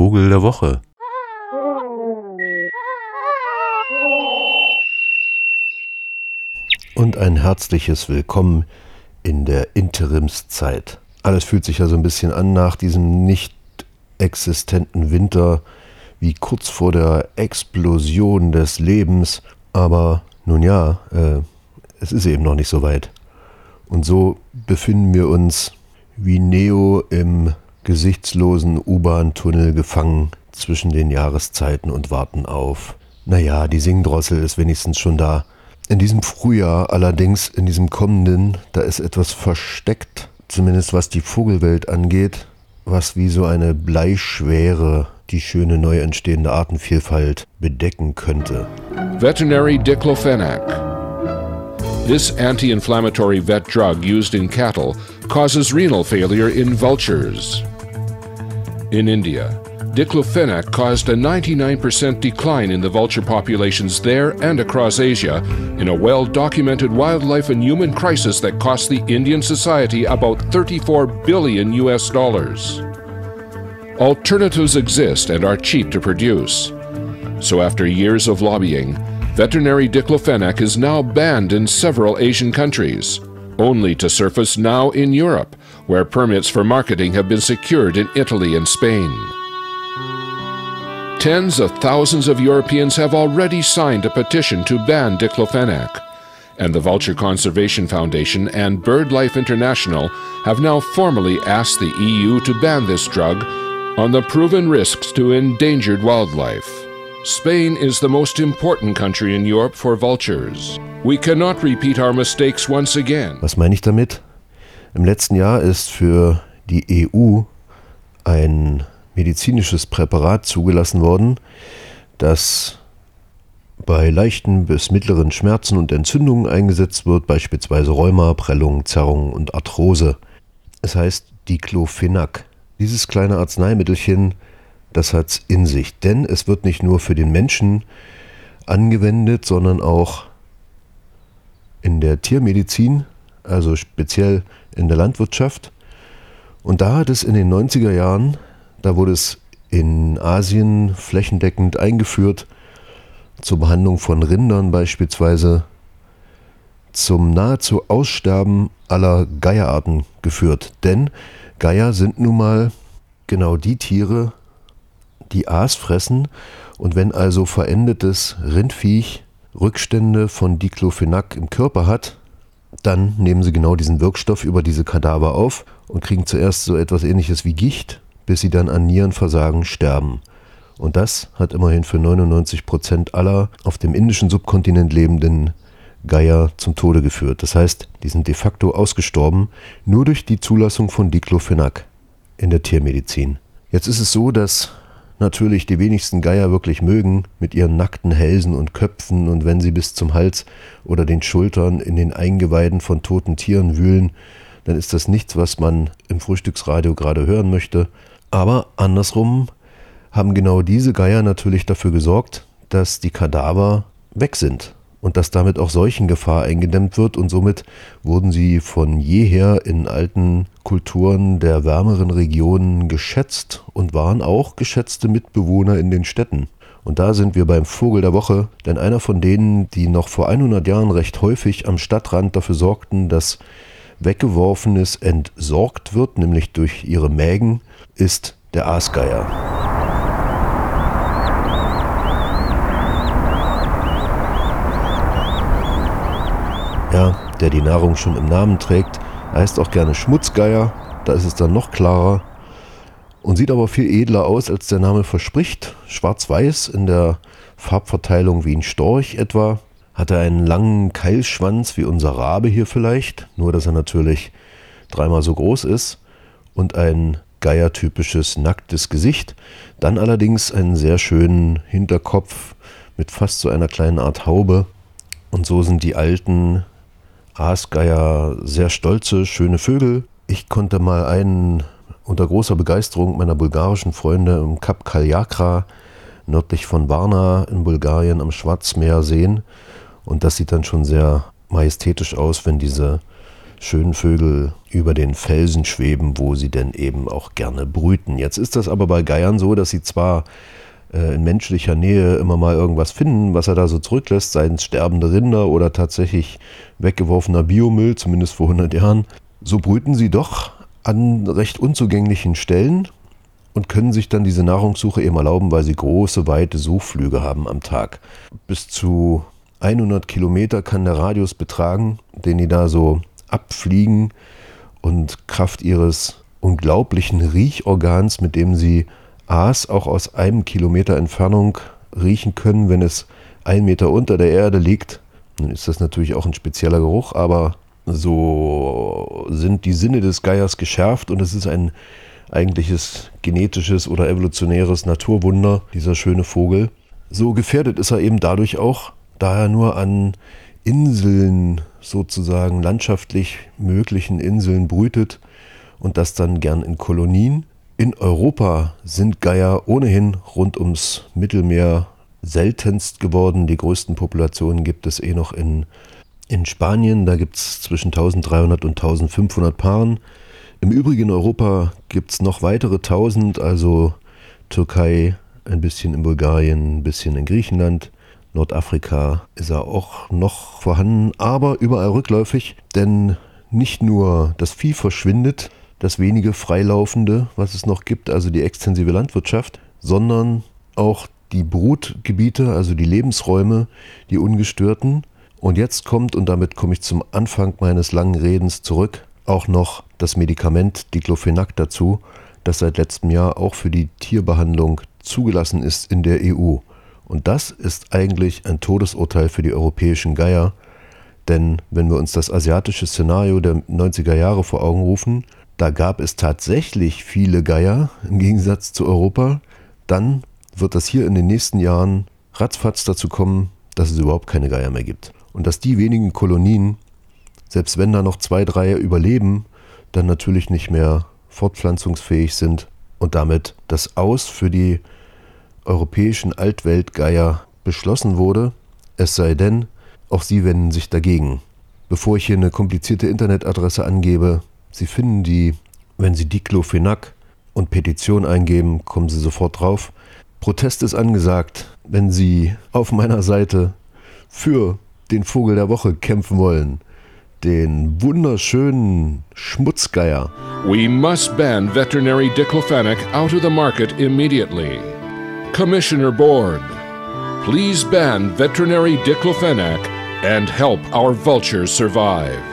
Vogel der Woche. Und ein herzliches Willkommen in der Interimszeit. Alles fühlt sich ja so ein bisschen an nach diesem nicht existenten Winter, wie kurz vor der Explosion des Lebens. Aber nun ja, äh, es ist eben noch nicht so weit. Und so befinden wir uns wie Neo im gesichtslosen U-Bahn-Tunnel gefangen zwischen den Jahreszeiten und warten auf. Naja, die Singdrossel ist wenigstens schon da. In diesem Frühjahr allerdings, in diesem kommenden, da ist etwas versteckt, zumindest was die Vogelwelt angeht, was wie so eine Bleischwere die schöne neu entstehende Artenvielfalt bedecken könnte. Veterinary Diclofenac. This anti inflammatory vet drug used in cattle causes renal failure in vultures. In India, diclofenac caused a 99% decline in the vulture populations there and across Asia in a well documented wildlife and human crisis that cost the Indian society about 34 billion US dollars. Alternatives exist and are cheap to produce. So, after years of lobbying, veterinary diclofenac is now banned in several Asian countries, only to surface now in Europe, where permits for marketing have been secured in Italy and Spain. Tens of thousands of Europeans have already signed a petition to ban diclofenac, and the Vulture Conservation Foundation and BirdLife International have now formally asked the EU to ban this drug on the proven risks to endangered wildlife. Spain is the most important country in Europe for vultures. We cannot repeat our mistakes once again. Was meine ich damit? Im letzten Jahr ist für die EU ein medizinisches Präparat zugelassen worden, das bei leichten bis mittleren Schmerzen und Entzündungen eingesetzt wird, beispielsweise Rheuma, Prellung, Zerrung und Arthrose. Es heißt Diclofenac. Dieses kleine Arzneimittelchen, das hat es in sich, denn es wird nicht nur für den Menschen angewendet, sondern auch in der Tiermedizin, also speziell in der Landwirtschaft. Und da hat es in den 90er Jahren da wurde es in Asien flächendeckend eingeführt, zur Behandlung von Rindern beispielsweise, zum nahezu Aussterben aller Geierarten geführt. Denn Geier sind nun mal genau die Tiere, die Aas fressen und wenn also verendetes Rindviech Rückstände von Diclofenac im Körper hat, dann nehmen sie genau diesen Wirkstoff über diese Kadaver auf und kriegen zuerst so etwas ähnliches wie Gicht bis sie dann an Nierenversagen sterben. Und das hat immerhin für 99 Prozent aller auf dem indischen Subkontinent lebenden Geier zum Tode geführt. Das heißt, die sind de facto ausgestorben, nur durch die Zulassung von Diclofenac in der Tiermedizin. Jetzt ist es so, dass natürlich die wenigsten Geier wirklich mögen, mit ihren nackten Hälsen und Köpfen und wenn sie bis zum Hals oder den Schultern in den Eingeweiden von toten Tieren wühlen, dann ist das nichts, was man im Frühstücksradio gerade hören möchte. Aber andersrum haben genau diese Geier natürlich dafür gesorgt, dass die Kadaver weg sind und dass damit auch Seuchengefahr eingedämmt wird und somit wurden sie von jeher in alten Kulturen der wärmeren Regionen geschätzt und waren auch geschätzte Mitbewohner in den Städten. Und da sind wir beim Vogel der Woche, denn einer von denen, die noch vor 100 Jahren recht häufig am Stadtrand dafür sorgten, dass Weggeworfenes entsorgt wird, nämlich durch ihre Mägen, ist der Aasgeier. Ja, der die Nahrung schon im Namen trägt, heißt auch gerne Schmutzgeier, da ist es dann noch klarer und sieht aber viel edler aus, als der Name verspricht. Schwarz-Weiß in der Farbverteilung wie ein Storch etwa. Hat er einen langen Keilschwanz wie unser Rabe hier vielleicht, nur dass er natürlich dreimal so groß ist und ein Geier-typisches nacktes Gesicht, dann allerdings einen sehr schönen Hinterkopf mit fast so einer kleinen Art Haube. Und so sind die alten Aasgeier sehr stolze, schöne Vögel. Ich konnte mal einen unter großer Begeisterung meiner bulgarischen Freunde im Kap Kaljakra nördlich von Varna in Bulgarien am Schwarzmeer sehen. Und das sieht dann schon sehr majestätisch aus, wenn diese schönen Vögel über den Felsen schweben, wo sie denn eben auch gerne brüten. Jetzt ist das aber bei Geiern so, dass sie zwar äh, in menschlicher Nähe immer mal irgendwas finden, was er da so zurücklässt, seien es sterbende Rinder oder tatsächlich weggeworfener Biomüll, zumindest vor 100 Jahren, so brüten sie doch an recht unzugänglichen Stellen und können sich dann diese Nahrungssuche eben erlauben, weil sie große, weite Suchflüge haben am Tag. Bis zu 100 Kilometer kann der Radius betragen, den die da so abfliegen und Kraft ihres unglaublichen Riechorgans, mit dem sie Aas auch aus einem Kilometer Entfernung riechen können, wenn es ein Meter unter der Erde liegt. Dann ist das natürlich auch ein spezieller Geruch, aber so sind die Sinne des Geiers geschärft und es ist ein eigentliches genetisches oder evolutionäres Naturwunder, dieser schöne Vogel. So gefährdet ist er eben dadurch auch, da er nur an Inseln sozusagen landschaftlich möglichen Inseln brütet und das dann gern in Kolonien. In Europa sind Geier ohnehin rund ums Mittelmeer seltenst geworden. Die größten Populationen gibt es eh noch in, in Spanien. Da gibt es zwischen 1300 und 1500 Paaren. Im Übrigen Europa gibt es noch weitere 1000, also Türkei, ein bisschen in Bulgarien, ein bisschen in Griechenland. Nordafrika ist er auch noch vorhanden, aber überall rückläufig, denn nicht nur das Vieh verschwindet, das wenige Freilaufende, was es noch gibt, also die extensive Landwirtschaft, sondern auch die Brutgebiete, also die Lebensräume, die ungestörten. Und jetzt kommt, und damit komme ich zum Anfang meines langen Redens zurück, auch noch das Medikament Diclofenac dazu, das seit letztem Jahr auch für die Tierbehandlung zugelassen ist in der EU. Und das ist eigentlich ein Todesurteil für die europäischen Geier, denn wenn wir uns das asiatische Szenario der 90er Jahre vor Augen rufen, da gab es tatsächlich viele Geier im Gegensatz zu Europa, dann wird das hier in den nächsten Jahren ratzfatz dazu kommen, dass es überhaupt keine Geier mehr gibt. Und dass die wenigen Kolonien, selbst wenn da noch zwei, drei überleben, dann natürlich nicht mehr fortpflanzungsfähig sind und damit das Aus für die europäischen Altweltgeier beschlossen wurde, es sei denn, auch sie wenden sich dagegen. Bevor ich hier eine komplizierte Internetadresse angebe, Sie finden die, wenn Sie Diclofenac und Petition eingeben, kommen Sie sofort drauf. Protest ist angesagt, wenn Sie auf meiner Seite für den Vogel der Woche kämpfen wollen. Den wunderschönen Schmutzgeier. We must ban veterinary diclofenac out of the market immediately. Commissioner Board, please ban veterinary diclofenac and help our vultures survive.